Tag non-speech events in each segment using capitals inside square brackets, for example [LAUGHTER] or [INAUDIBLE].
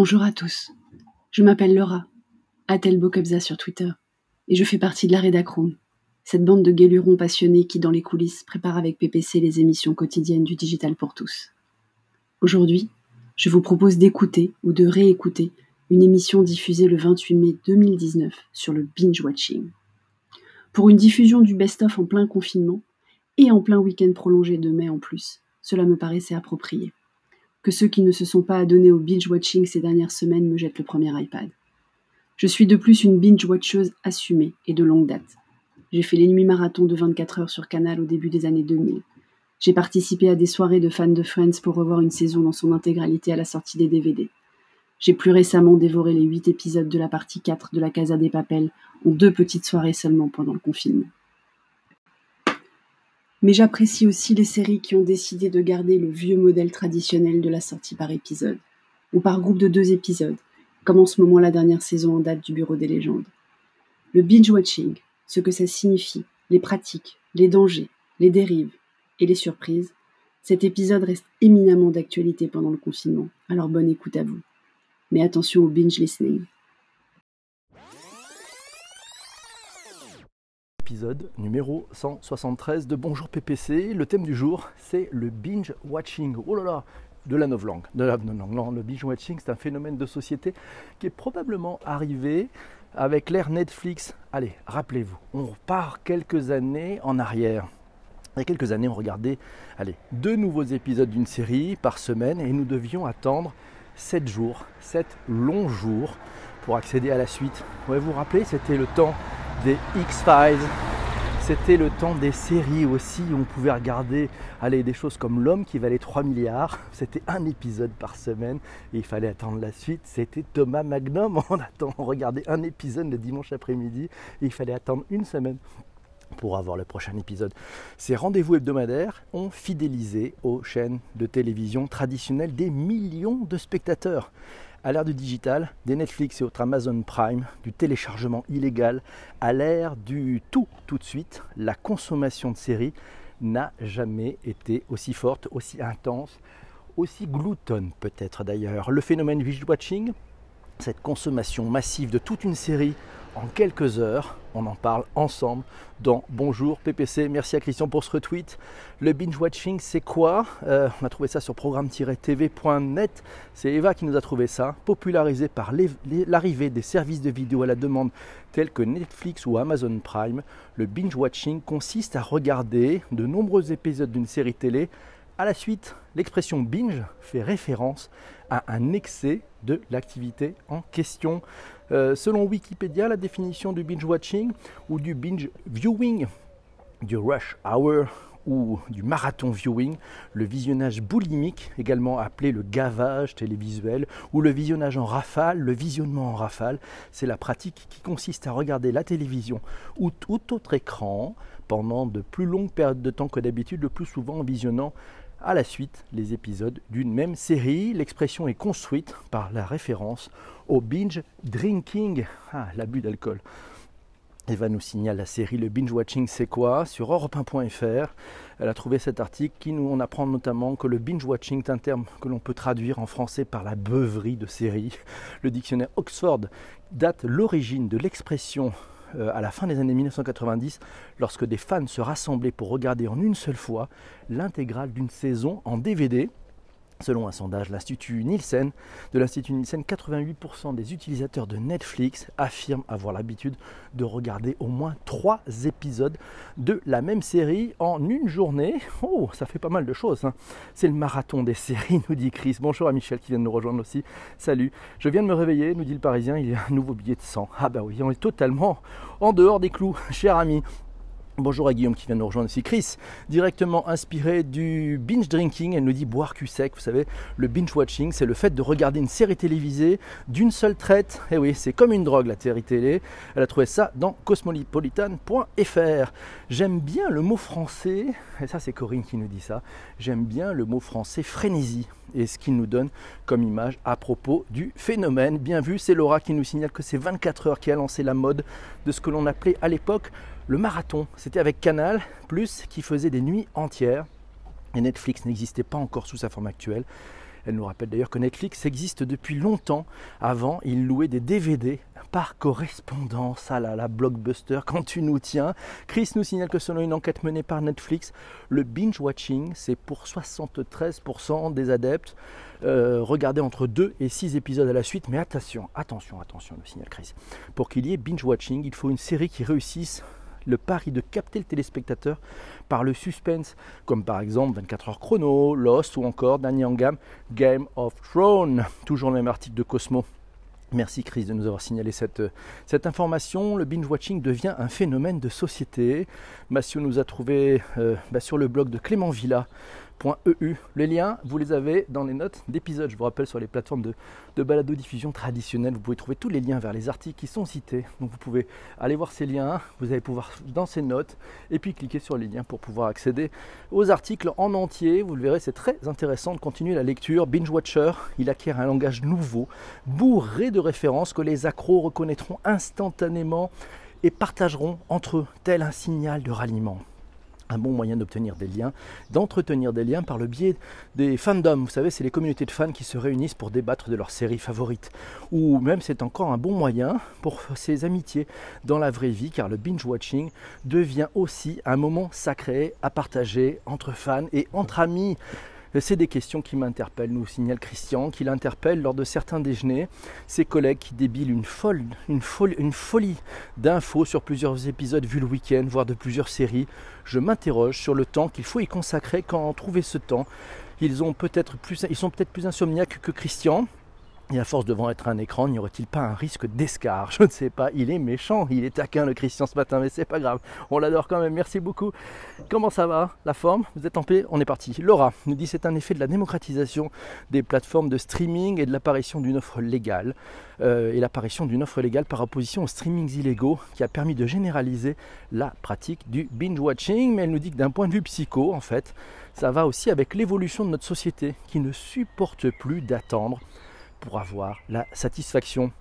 Bonjour à tous. Je m'appelle Laura, Atel Bokebza sur Twitter, et je fais partie de la Redacroom, cette bande de guélurons passionnés qui, dans les coulisses, prépare avec PPC les émissions quotidiennes du digital pour tous. Aujourd'hui, je vous propose d'écouter ou de réécouter une émission diffusée le 28 mai 2019 sur le binge watching. Pour une diffusion du best-of en plein confinement et en plein week-end prolongé de mai en plus, cela me paraissait approprié. Que ceux qui ne se sont pas adonnés au binge watching ces dernières semaines me jettent le premier iPad. Je suis de plus une binge watcheuse assumée et de longue date. J'ai fait les nuits marathons de 24 heures sur Canal au début des années 2000. J'ai participé à des soirées de fans de Friends pour revoir une saison dans son intégralité à la sortie des DVD. J'ai plus récemment dévoré les 8 épisodes de la partie 4 de la Casa des Papels en deux petites soirées seulement pendant le confinement. Mais j'apprécie aussi les séries qui ont décidé de garder le vieux modèle traditionnel de la sortie par épisode, ou par groupe de deux épisodes, comme en ce moment la dernière saison en date du Bureau des légendes. Le binge-watching, ce que ça signifie, les pratiques, les dangers, les dérives et les surprises, cet épisode reste éminemment d'actualité pendant le confinement, alors bonne écoute à vous. Mais attention au binge listening. Épisode numéro 173 de Bonjour PPC. Le thème du jour, c'est le binge watching. Oh là là, de la novlangue. De la novlangue. Le binge watching, c'est un phénomène de société qui est probablement arrivé avec l'ère Netflix. Allez, rappelez-vous, on repart quelques années en arrière. Il y a quelques années, on regardait allez, deux nouveaux épisodes d'une série par semaine et nous devions attendre 7 jours, 7 longs jours pour accéder à la suite. Vous vous rappelez, c'était le temps des X-Files, c'était le temps des séries aussi, où on pouvait regarder des choses comme L'homme qui valait 3 milliards. [LAUGHS] C'était un épisode par semaine et il fallait attendre la suite. C'était Thomas Magnum. [LAUGHS] On, attend, on regardait un épisode le dimanche après-midi et il fallait attendre une semaine pour avoir le prochain épisode. Ces rendez-vous hebdomadaires ont fidélisé aux chaînes de télévision traditionnelles des millions de spectateurs à l'ère du digital, des Netflix et autres Amazon Prime, du téléchargement illégal, à l'ère du tout tout de suite, la consommation de séries n'a jamais été aussi forte, aussi intense, aussi gloutonne peut-être d'ailleurs. Le phénomène binge watching, cette consommation massive de toute une série en quelques heures. On en parle ensemble dans Bonjour PPC. Merci à Christian pour ce retweet. Le binge watching, c'est quoi? Euh, On a trouvé ça sur programme-tv.net. C'est Eva qui nous a trouvé ça, popularisé par l'arrivée des services de vidéo à la demande tels que Netflix ou Amazon Prime. Le binge watching consiste à regarder de nombreux épisodes d'une série télé à la suite, l'expression binge fait référence à un excès de l'activité en question. Euh, selon Wikipédia, la définition du binge watching ou du binge viewing, du rush hour ou du marathon viewing, le visionnage boulimique, également appelé le gavage télévisuel, ou le visionnage en rafale, le visionnement en rafale, c'est la pratique qui consiste à regarder la télévision ou tout autre écran pendant de plus longues périodes de temps que d'habitude, le plus souvent en visionnant à la suite les épisodes d'une même série. L'expression est construite par la référence au binge drinking, ah, l'abus d'alcool. Eva nous signale la série Le Binge Watching c'est quoi sur europe1.fr. Elle a trouvé cet article qui nous en apprend notamment que le binge watching est un terme que l'on peut traduire en français par la beuverie de série. Le dictionnaire Oxford date l'origine de l'expression euh, à la fin des années 1990 lorsque des fans se rassemblaient pour regarder en une seule fois l'intégrale d'une saison en DVD. Selon un sondage de l'Institut Nielsen, de l'Institut Nielsen, 88% des utilisateurs de Netflix affirment avoir l'habitude de regarder au moins 3 épisodes de la même série en une journée. Oh, ça fait pas mal de choses. Hein. C'est le marathon des séries, nous dit Chris. Bonjour à Michel qui vient de nous rejoindre aussi. Salut. Je viens de me réveiller, nous dit le Parisien, il y a un nouveau billet de sang. Ah bah oui, on est totalement en dehors des clous, [LAUGHS] cher ami. Bonjour à Guillaume qui vient nous rejoindre ici. Chris, directement inspiré du binge drinking, elle nous dit boire cul sec. Vous savez, le binge watching, c'est le fait de regarder une série télévisée d'une seule traite. Et eh oui, c'est comme une drogue la série télé. Elle a trouvé ça dans cosmopolitan.fr. J'aime bien le mot français, et ça c'est Corinne qui nous dit ça, j'aime bien le mot français frénésie et ce qu'il nous donne comme image à propos du phénomène. Bien vu, c'est Laura qui nous signale que c'est 24 heures qui a lancé la mode de ce que l'on appelait à l'époque le marathon, c'était avec Canal, plus qui faisait des nuits entières. Et Netflix n'existait pas encore sous sa forme actuelle. Elle nous rappelle d'ailleurs que Netflix existe depuis longtemps. Avant, il louait des DVD par correspondance. Ah là là, blockbuster, quand tu nous tiens. Chris nous signale que selon une enquête menée par Netflix, le binge-watching, c'est pour 73% des adeptes. Euh, regarder entre 2 et 6 épisodes à la suite. Mais attention, attention, attention, le signal Chris. Pour qu'il y ait binge-watching, il faut une série qui réussisse le pari de capter le téléspectateur par le suspense, comme par exemple 24 heures chrono, Lost ou encore dernier en gamme Game of Thrones. Toujours le même article de Cosmo. Merci Chris de nous avoir signalé cette, information. Le binge-watching devient un phénomène de société. Massio nous a trouvé euh, bah, sur le blog de Clément Villa EU. Les liens, vous les avez dans les notes d'épisode. Je vous rappelle sur les plateformes de, de balado-diffusion traditionnelles, vous pouvez trouver tous les liens vers les articles qui sont cités. Donc vous pouvez aller voir ces liens, vous allez pouvoir dans ces notes et puis cliquer sur les liens pour pouvoir accéder aux articles en entier. Vous le verrez, c'est très intéressant de continuer la lecture. Binge Watcher, il acquiert un langage nouveau, bourré de références que les accros reconnaîtront instantanément et partageront entre eux tel un signal de ralliement un bon moyen d'obtenir des liens, d'entretenir des liens par le biais des fandoms. Vous savez, c'est les communautés de fans qui se réunissent pour débattre de leurs séries favorites. Ou même c'est encore un bon moyen pour ces amitiés dans la vraie vie, car le binge-watching devient aussi un moment sacré à partager entre fans et entre amis. C'est des questions qui m'interpellent, nous signale Christian, qui l'interpelle lors de certains déjeuners. Ses collègues qui débilent une, folle, une, folle, une folie d'infos sur plusieurs épisodes vus le week-end, voire de plusieurs séries. Je m'interroge sur le temps qu'il faut y consacrer quand trouver ce temps. Ils, ont peut-être plus, ils sont peut-être plus insomniaques que Christian, et à force devant être un écran, n'y aurait-il pas un risque d'escar Je ne sais pas, il est méchant, il est taquin le Christian ce matin, mais c'est pas grave, on l'adore quand même, merci beaucoup. Comment ça va? La forme? Vous êtes en paix? On est parti. Laura nous dit c'est un effet de la démocratisation des plateformes de streaming et de l'apparition d'une offre légale, euh, et l'apparition d'une offre légale par opposition aux streamings illégaux qui a permis de généraliser la pratique du binge-watching, mais elle nous dit que d'un point de vue psycho, en fait, ça va aussi avec l'évolution de notre société qui ne supporte plus d'attendre pour avoir la satisfaction.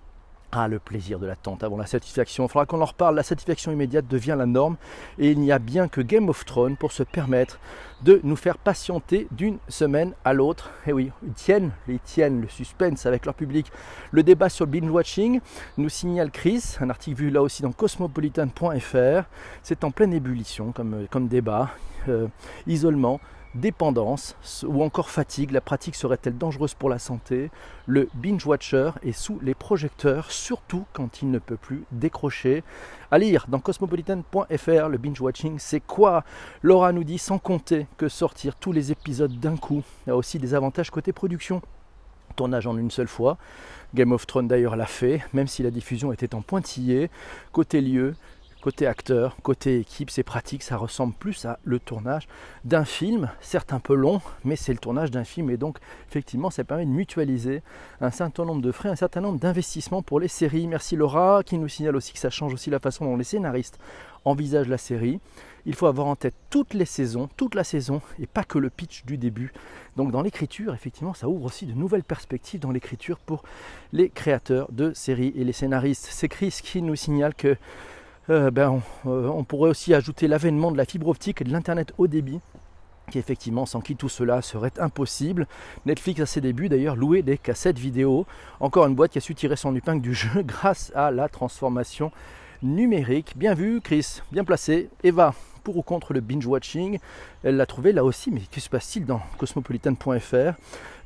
Ah, le plaisir de l'attente avant la satisfaction. Il faudra qu'on en reparle. La satisfaction immédiate devient la norme et il n'y a bien que Game of Thrones pour se permettre de nous faire patienter d'une semaine à l'autre. Et oui, ils tiennent, ils tiennent le suspense avec leur public. Le débat sur le binge-watching nous signale Chris, un article vu là aussi dans cosmopolitan.fr. C'est en pleine ébullition comme, comme débat. Euh, isolement, dépendance ou encore fatigue, la pratique serait-elle dangereuse pour la santé? Le binge-watcher est sous les projecteurs, surtout quand il ne peut plus décrocher. À lire dans cosmopolitan.fr, le binge-watching, c'est quoi? Laura nous dit sans compter que sortir tous les épisodes d'un coup a aussi des avantages côté production. Tournage en une seule fois. Game of Thrones d'ailleurs l'a fait, même si la diffusion était en pointillé. Côté lieu, Côté acteur, côté équipe, c'est pratique, ça ressemble plus à le tournage d'un film, certes un peu long, mais c'est le tournage d'un film et donc effectivement ça permet de mutualiser un certain nombre de frais, un certain nombre d'investissements pour les séries. Merci Laura qui nous signale aussi que ça change aussi la façon dont les scénaristes envisagent la série. Il faut avoir en tête toutes les saisons, toute la saison et pas que le pitch du début. Donc dans l'écriture, effectivement, ça ouvre aussi de nouvelles perspectives dans l'écriture pour les créateurs de séries et les scénaristes. C'est Chris qui nous signale que euh, ben, euh, on, pourrait aussi ajouter l'avènement de la fibre optique et de l'Internet haut débit qui effectivement sans qui tout cela serait impossible. Netflix à ses débuts d'ailleurs louait des cassettes vidéo. Encore une boîte qui a su tirer son épingle du jeu [LAUGHS] grâce à la transformation numérique. Bien vu Chris, bien placé. Eva, pour ou contre le binge-watching. Elle l'a trouvé là aussi, mais que se passe-t-il dans cosmopolitan.fr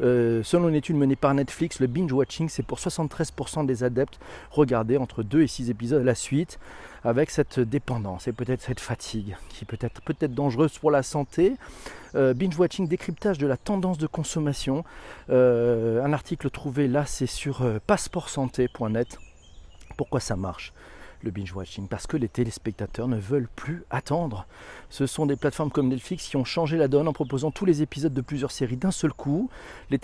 euh, Selon une étude menée par Netflix, le binge-watching, c'est pour 73% des adeptes regarder entre 2 et 6 épisodes à la suite, avec cette dépendance et peut-être cette fatigue, qui peut être peut-être dangereuse pour la santé. Euh, binge-watching, décryptage de la tendance de consommation. Euh, un article trouvé là, c'est sur passeportsanté.net. Pourquoi ça marche? Le binge-watching, parce que les téléspectateurs ne veulent plus attendre. Ce sont des plateformes comme Netflix qui ont changé la donne en proposant tous les épisodes de plusieurs séries d'un seul coup. Les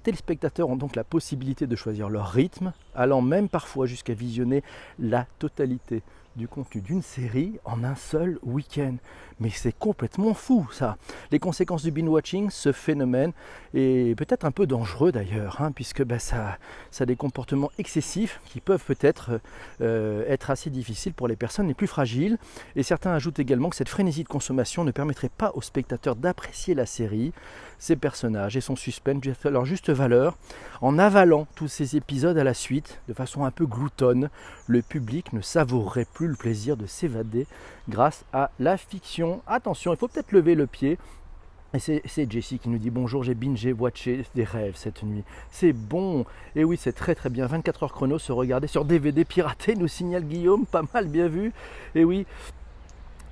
téléspectateurs ont donc la possibilité de choisir leur rythme, allant même parfois jusqu'à visionner la totalité du contenu d'une série en un seul week-end. Mais c'est complètement fou ça. Les conséquences du binge-watching, ce phénomène est peut-être un peu dangereux d'ailleurs, hein, puisque bah, ça, a des comportements excessifs qui peuvent peut-être euh, être assez difficiles pour les personnes les plus fragiles. Et certains ajoutent également que cette frénésie de consommation ne permettrait pas aux spectateurs d'apprécier la série, ses personnages et son suspense leur juste valeur. En avalant tous ces épisodes à la suite, de façon un peu gloutonne, le public ne savourerait plus le plaisir de s'évader grâce à la fiction. Attention, il faut peut-être lever le pied. Et c'est Jessie qui nous dit bonjour, j'ai bingé, watché des rêves cette nuit. C'est bon. Et oui, c'est très très bien. 24 heures chrono se regarder sur DVD piraté, nous signale Guillaume. Pas mal, bien vu. Et oui.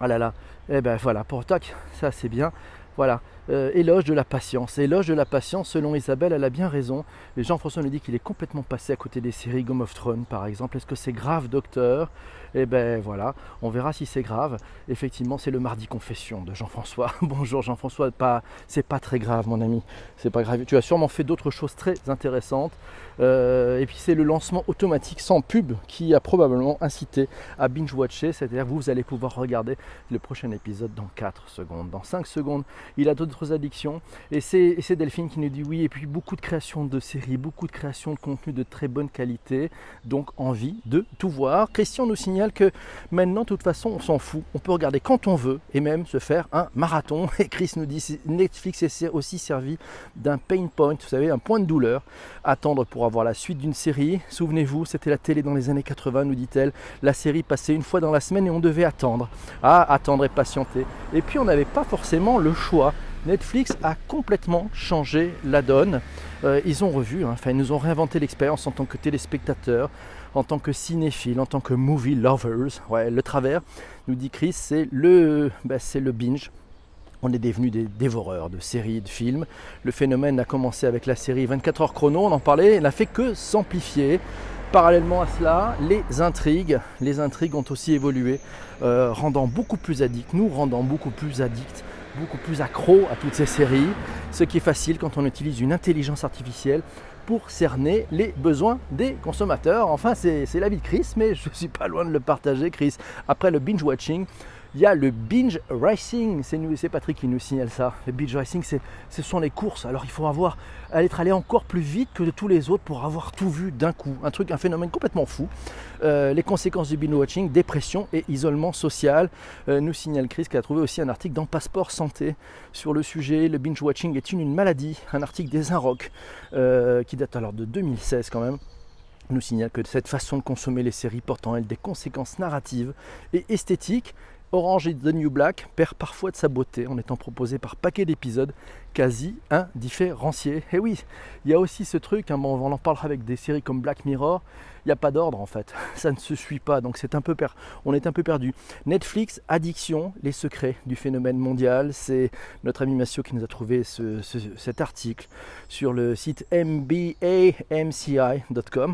Ah là là. Eh ben voilà, pour tac, ça c'est bien. Voilà. Euh, éloge de la patience. Éloge de la patience, selon Isabelle, elle a bien raison. Jean-François nous dit qu'il est complètement passé à côté des séries Game of Thrones, par exemple. Est-ce que c'est grave, docteur? Eh ben voilà, on verra si c'est grave. Effectivement, c'est le mardi confession de Jean-François. [LAUGHS] Bonjour Jean-François, pas, c'est pas très grave, mon ami. C'est pas grave. Tu as sûrement fait d'autres choses très intéressantes. Euh, et puis c'est le lancement automatique sans pub qui a probablement incité à binge-watcher. C'est-à-dire vous allez pouvoir regarder le prochain épisode dans 4 secondes, dans 5 secondes. Il a addictions. Et c'est Delphine qui nous dit oui. Et puis beaucoup de créations de séries, beaucoup de créations de contenu de très bonne qualité. Donc envie de tout voir. Christian nous signale que maintenant, de toute façon, on s'en fout. On peut regarder quand on veut et même se faire un marathon. [LAUGHS] Et Chris nous dit Netflix est aussi servi d'un pain point, vous savez, un point de douleur. Attendre pour avoir la suite d'une série. Souvenez-vous, c'était la télé dans les années 80, nous dit-elle. La série passait une fois dans la semaine et on devait attendre. Ah, attendre et patienter. Et puis on n'avait pas forcément le choix. Netflix a complètement changé la donne. Euh, ils ont revu, hein, ils nous ont réinventé l'expérience en tant que téléspectateurs, en tant que cinéphiles, en tant que movie lovers. Ouais, le travers, nous dit Chris, c'est le, bah, le binge. On est devenus des dévoreurs de séries, de films. Le phénomène a commencé avec la série 24 heures chrono, on en parlait, elle n'a fait que s'amplifier. Parallèlement à cela, les intrigues, les intrigues ont aussi évolué, euh, rendant beaucoup plus addicts, nous rendant beaucoup plus addicts beaucoup plus accro à toutes ces séries, ce qui est facile quand on utilise une intelligence artificielle pour cerner les besoins des consommateurs. Enfin, c'est la vie de Chris, mais je ne suis pas loin de le partager, Chris. Après le binge-watching, il y a le binge racing, c'est Patrick qui nous signale ça. Le binge racing, ce sont les courses. Alors il faut avoir, être allé encore plus vite que de tous les autres pour avoir tout vu d'un coup. Un truc, un phénomène complètement fou. Euh, les conséquences du binge watching, dépression et isolement social. Euh, nous signale Chris qui a trouvé aussi un article dans Passeport Santé sur le sujet. Le binge watching est une, maladie. Un article des Inrock euh, qui date alors de 2016 quand même nous signale que cette façon de consommer les séries porte en elle des conséquences narratives et esthétiques Orange is the New Black perd parfois de sa beauté en étant proposé par paquet d'épisodes quasi indifférenciés. Et oui, il y a aussi ce truc, hein, on en parlera avec des séries comme Black Mirror, il n'y a pas d'ordre en fait, [LAUGHS] ça ne se suit pas, donc c'est un peu on est un peu perdu. Netflix, addiction, les secrets du phénomène mondial, c'est notre ami Massio qui nous a trouvé cet article sur le site mbamci.com,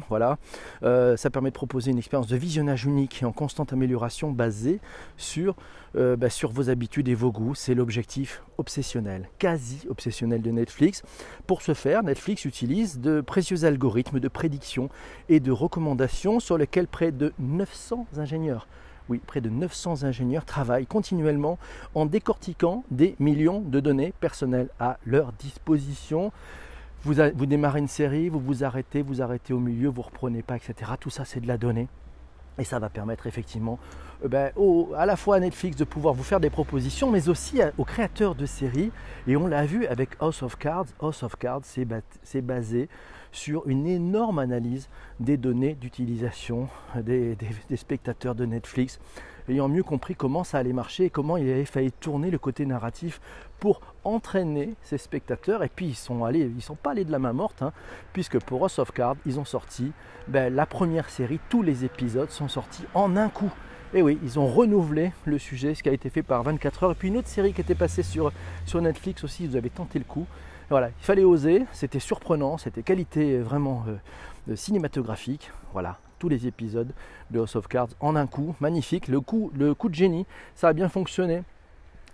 voilà. Euh, ça permet de proposer une expérience de visionnage unique et en constante amélioration basée sur euh, bah, sur vos habitudes et vos goûts. C'est l'objectif obsessionnel, quasi obsessionnel de Netflix. Pour ce faire, Netflix utilise de précieux algorithmes de prédiction et de recommandations sur lesquels près de 900 ingénieurs oui, près de 900 ingénieurs travaillent continuellement en décortiquant des millions de données personnelles à leur disposition. Vous, démarrez une série, vous vous arrêtez, vous arrêtez au milieu, vous reprenez pas, etc. Tout ça, c'est de la donnée. Et ça va permettre effectivement euh, ben, à la fois à Netflix de pouvoir vous faire des propositions, mais aussi aux créateurs de séries. Et on l'a vu avec House of Cards. House of Cards, c'est basé sur une énorme analyse des données d'utilisation des, spectateurs de Netflix, ayant mieux compris comment ça allait marcher et comment il avait fallu tourner le côté narratif pour entraîner ces spectateurs. Et puis ils sont allés, ils sont pas allés de la main morte, hein, puisque pour House of Cards, ils ont sorti ben, la première série, tous les épisodes sont sortis en un coup. Et oui, ils ont renouvelé le sujet, ce qui a été fait par 24 heures. Et puis une autre série qui était passée sur, Netflix aussi, vous avez tenté le coup. Voilà, il fallait oser, c'était surprenant, c'était qualité vraiment euh, cinématographique. Voilà, les épisodes de House of Cards en un coup, magnifique. Le coup, le coup de génie, ça a bien fonctionné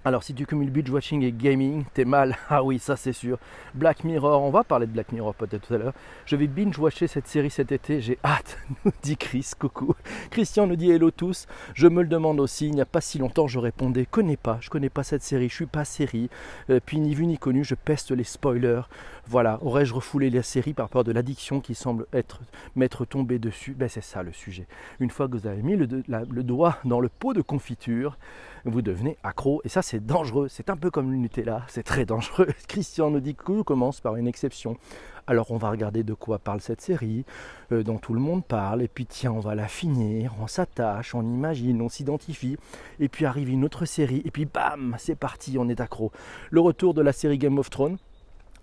Alors si tu cumules binge watching et gaming, t'es mal. [LAUGHS] Ah oui, ça c'est sûr. Black Mirror, on va parler de Black Mirror peut-être tout à l'heure. Je vais binge watcher cette série cet été, j'ai [LAUGHS] hâte, nous dit Chris, coucou. Christian nous dit hello tous. Je me le demande aussi, il n'y a pas si longtemps je répondais, connais pas, je connais pas cette série, je suis pas série. Euh, puis ni vu ni connu, je peste les spoilers. Voilà, aurais-je refoulé la série par peur de l'addiction qui semble être m'être tombé dessus? Ben c'est ça le sujet. Une fois que vous avez mis le, le doigt dans le pot de confiture, vous devenez accro. Et ça, c'est dangereux. C'est un peu comme le Nutella, c'est très dangereux. [LAUGHS] Christian nous dit que commence par une exception. Alors on va regarder de quoi parle cette série, euh, dont tout le monde parle, et puis tiens, on va la finir, on s'attache, on imagine, on s'identifie, et puis arrive une autre série, et puis bam, c'est parti, on est accro. Le retour de la série Game of Thrones,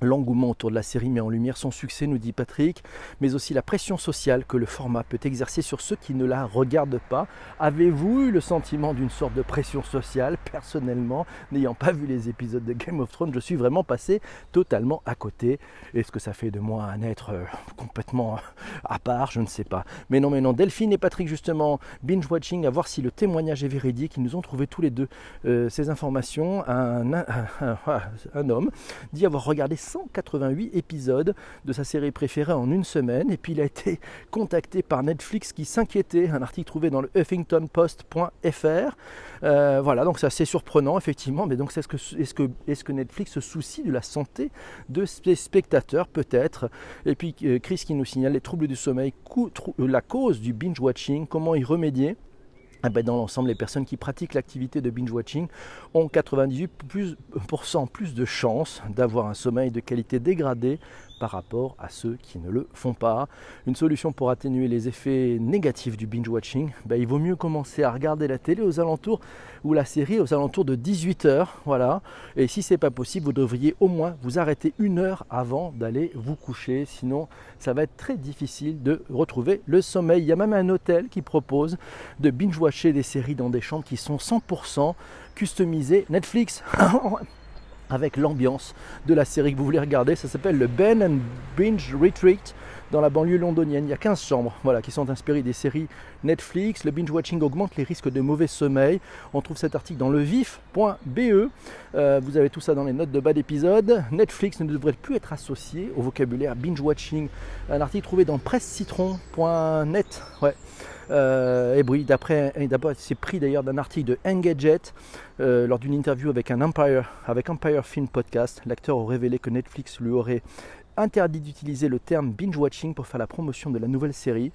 L'engouement autour de la série met en lumière son succès, nous dit Patrick, mais aussi la pression sociale que le format peut exercer sur ceux qui ne la regardent pas. Avez-vous eu le sentiment d'une sorte de pression sociale Personnellement, n'ayant pas vu les épisodes de Game of Thrones, je suis vraiment passé totalement à côté. Est-ce que ça fait de moi un être euh, complètement à part? Je ne sais pas. Mais non, mais non, Delphine et Patrick, justement, binge-watching, à voir si le témoignage est véridique. Ils nous ont trouvé tous les deux euh, ces informations. Un, un homme dit avoir regardé 188 épisodes de sa série préférée en une semaine. Et puis il a été [LAUGHS] contacté par Netflix qui s'inquiétait. Un article trouvé dans le huffingtonpost.fr. Euh, voilà, donc c'est assez surprenant effectivement. Mais donc est-ce que, Netflix se soucie de la santé de ses spectateurs Peut-être? Et puis euh, Chris qui nous signale les troubles du sommeil, euh, la cause du binge-watching, comment y remédier? Dans l'ensemble, les personnes qui pratiquent l'activité de binge-watching ont 98% plus de chances d'avoir un sommeil de qualité dégradée par rapport à ceux qui ne le font pas. Une solution pour atténuer les effets négatifs du binge-watching, ben, il vaut mieux commencer à regarder la télé aux alentours ou la série aux alentours de 18h. Voilà. Et si c'est pas possible, vous devriez au moins vous arrêter une heure avant d'aller vous coucher. Sinon, ça va être très difficile de retrouver le sommeil. Il y a même un hôtel qui propose de binge-watcher des séries dans des chambres qui sont 100% customisées Netflix. [LAUGHS] avec l'ambiance de la série que vous voulez regarder. Ça s'appelle le Ben and Binge Retreat dans la banlieue londonienne. Il y a 15 chambres voilà, qui sont inspirées des séries Netflix. Le binge watching augmente les risques de mauvais sommeil. On trouve cet article dans levif.be. Euh, vous avez tout ça dans les notes de bas d'épisode. Netflix ne devrait plus être associé au vocabulaire binge watching. Un article trouvé dans pressecitron.net. Ouais. Euh, et oui, d'après, c'est pris d'ailleurs d'un article de Engadget euh, lors d'une interview avec un Empire, avec Empire Film Podcast. L'acteur a révélé que Netflix lui aurait interdit d'utiliser le terme binge watching pour faire la promotion de la nouvelle série.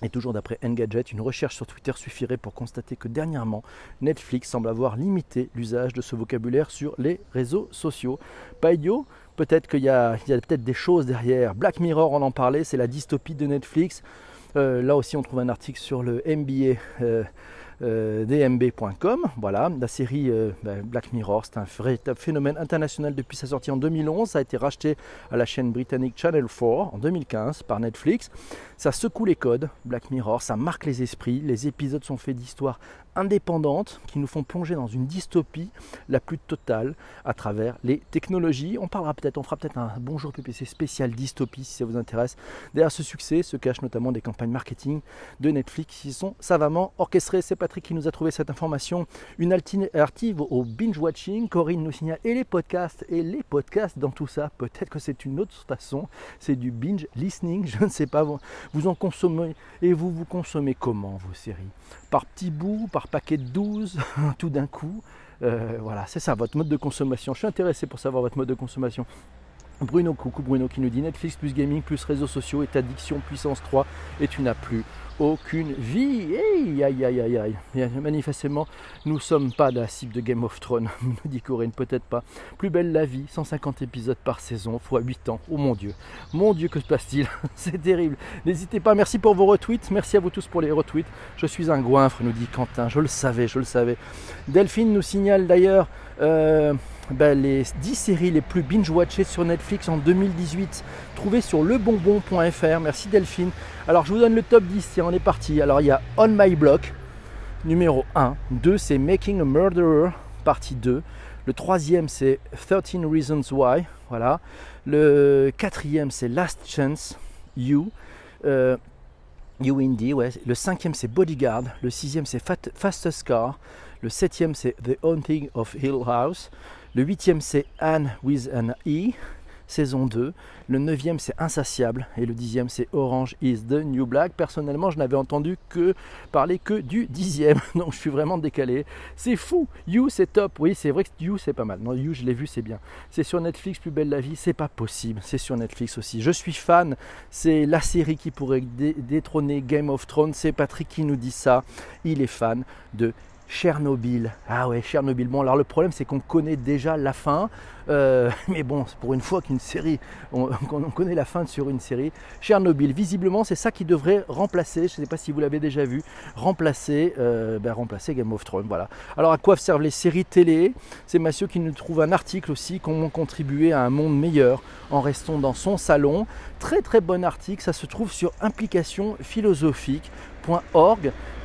Et toujours d'après Engadget, une recherche sur Twitter suffirait pour constater que dernièrement, Netflix semble avoir limité l'usage de ce vocabulaire sur les réseaux sociaux. Pas idiot Peut-être qu'il y a, peut-être des choses derrière. Black Mirror, on en parlait, c'est la dystopie de Netflix. Euh, là aussi, on trouve un article sur le MBA. Euh, euh, dmb.com. Voilà, la série ben, Black Mirror, c'est un véritable phénomène international depuis sa sortie en 2011. Ça a été racheté à la chaîne britannique Channel 4 en 2015 par Netflix. Ça secoue les codes, Black Mirror, ça marque les esprits. Les épisodes sont faits d'histoires indépendantes qui nous font plonger dans une dystopie la plus totale à travers les technologies. On parlera peut-être, on fera peut-être un bonjour PPC spécial dystopie si ça vous intéresse. Derrière ce succès se cachent notamment des campagnes marketing de Netflix qui sont savamment orchestrées. C'est Patrick qui nous a trouvé cette information. Une alternative au binge watching. Corinne nous signale et les podcasts et les podcasts dans tout ça. Peut-être que c'est une autre façon. C'est du binge listening. [LAUGHS] Je ne sais pas. Vous en consommez et vous vous consommez comment vos séries? Par petits bouts, par paquet de 12, [LAUGHS] tout d'un coup. Euh, voilà, c'est ça votre mode de consommation. Je suis intéressé pour savoir votre mode de consommation. Bruno, coucou Bruno qui nous dit Netflix plus gaming plus réseaux sociaux est addiction puissance 3 et tu n'as plus aucune vie. Aïe, aïe, aïe, aïe, aïe. Manifestement, nous sommes pas la cible de Game of Thrones, [LAUGHS] nous dit Corinne, peut-être pas. Plus belle la vie, 150 épisodes par saison, fois 8 ans. Oh mon Dieu, mon Dieu, que se passe-t-il? [LAUGHS] C'est terrible. N'hésitez pas, merci pour vos retweets, merci à vous tous pour les retweets. Je suis un goinfre, nous dit Quentin, je le savais, je le savais. Delphine nous signale d'ailleurs... Euh, ben, les 10 séries les plus binge-watchées sur Netflix en 2018, trouvées sur lebonbon.fr. Merci Delphine. Alors je vous donne le top 10, tiens, on est parti. Alors il y a On My Block, numéro 1. 2, c'est Making a Murderer, partie 2. Le troisième, c'est 13 Reasons Why. Voilà. Le quatrième, c'est Last Chance, You. Euh, you Indie, ouais. Le cinquième, c'est Bodyguard. Le sixième, c'est Fastest Car. Le septième, c'est The Haunting of Hill House. Le huitième, c'est Anne with an E saison 2. Le neuvième, c'est Insatiable. Et le dixième, c'est Orange is the New Black. Personnellement, je n'avais entendu parler que du dixième. [LAUGHS] Donc, je suis vraiment décalé. C'est fou. You, c'est top. Oui, c'est vrai que You, c'est pas mal. Non, You, je l'ai vu, c'est bien. C'est sur Netflix, Plus belle la vie. C'est pas possible. C'est sur Netflix aussi. Je suis fan. C'est la série qui pourrait détrôner Game of Thrones. C'est Patrick qui nous dit ça. Il est fan de Chernobyl. Ah ouais, Chernobyl. Bon, alors le problème, c'est qu'on connaît déjà la fin. Euh, [LAUGHS] mais bon, pour une fois qu'une série, on, connaît la fin sur une série. Chernobyl, visiblement, c'est ça qui devrait remplacer, je ne sais pas si vous l'avez déjà vu, remplacer, euh, ben, remplacer Game of Thrones. Voilà. Alors, à quoi servent les séries télé? C'est Mathieu qui nous trouve un article aussi, comment contribuer à un monde meilleur en restant dans son salon. Très très bon article, ça se trouve sur implication philosophique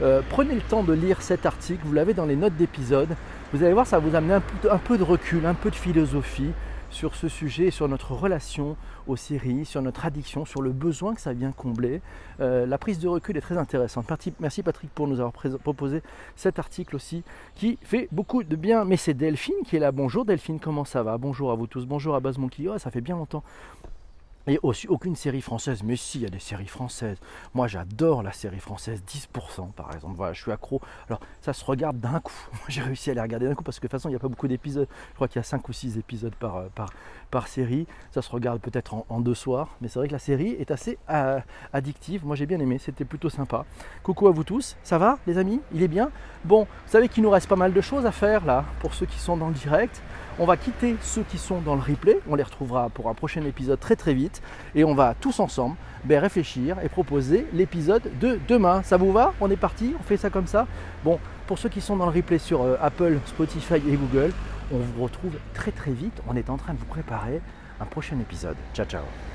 euh, prenez le temps de lire cet article, vous l'avez dans les notes d'épisode. Vous allez voir, ça vous amener un peu, de recul, un peu de philosophie sur ce sujet, sur notre relation aux séries, sur notre addiction, sur le besoin que ça vient combler. Euh, la prise de recul est très intéressante. Merci Patrick pour nous avoir proposé cet article aussi qui fait beaucoup de bien. Mais c'est Delphine qui est là. Bonjour Delphine, comment ça va Bonjour à vous tous. Bonjour à Baz Monkey. Oh, ça fait bien longtemps et aussi aucune série française, mais si, il y a des séries françaises. Moi, j'adore la série française, 10% par exemple. Voilà, je suis accro. Alors, ça se regarde d'un coup. [LAUGHS] J'ai réussi à les regarder d'un coup parce que de toute façon, il n'y a pas beaucoup d'épisodes. Je crois qu'il y a 5 ou 6 épisodes par, euh, par, par série. Ça se regarde peut-être en, deux soirs, mais c'est vrai que la série est assez euh, addictive. Moi, j'ai bien aimé, c'était plutôt sympa. Coucou à vous tous, ça va les amis? Il est bien? Bon, vous savez qu'il nous reste pas mal de choses à faire là, pour ceux qui sont dans le direct. On va quitter ceux qui sont dans le replay, on les retrouvera pour un prochain épisode très très vite, et on va tous ensemble ben, réfléchir et proposer l'épisode de demain. Ça vous va? On est parti? On fait ça comme ça? Bon, pour ceux qui sont dans le replay sur euh, Apple, Spotify et Google, on vous retrouve très très vite. On est en train de vous préparer un prochain épisode. Ciao ciao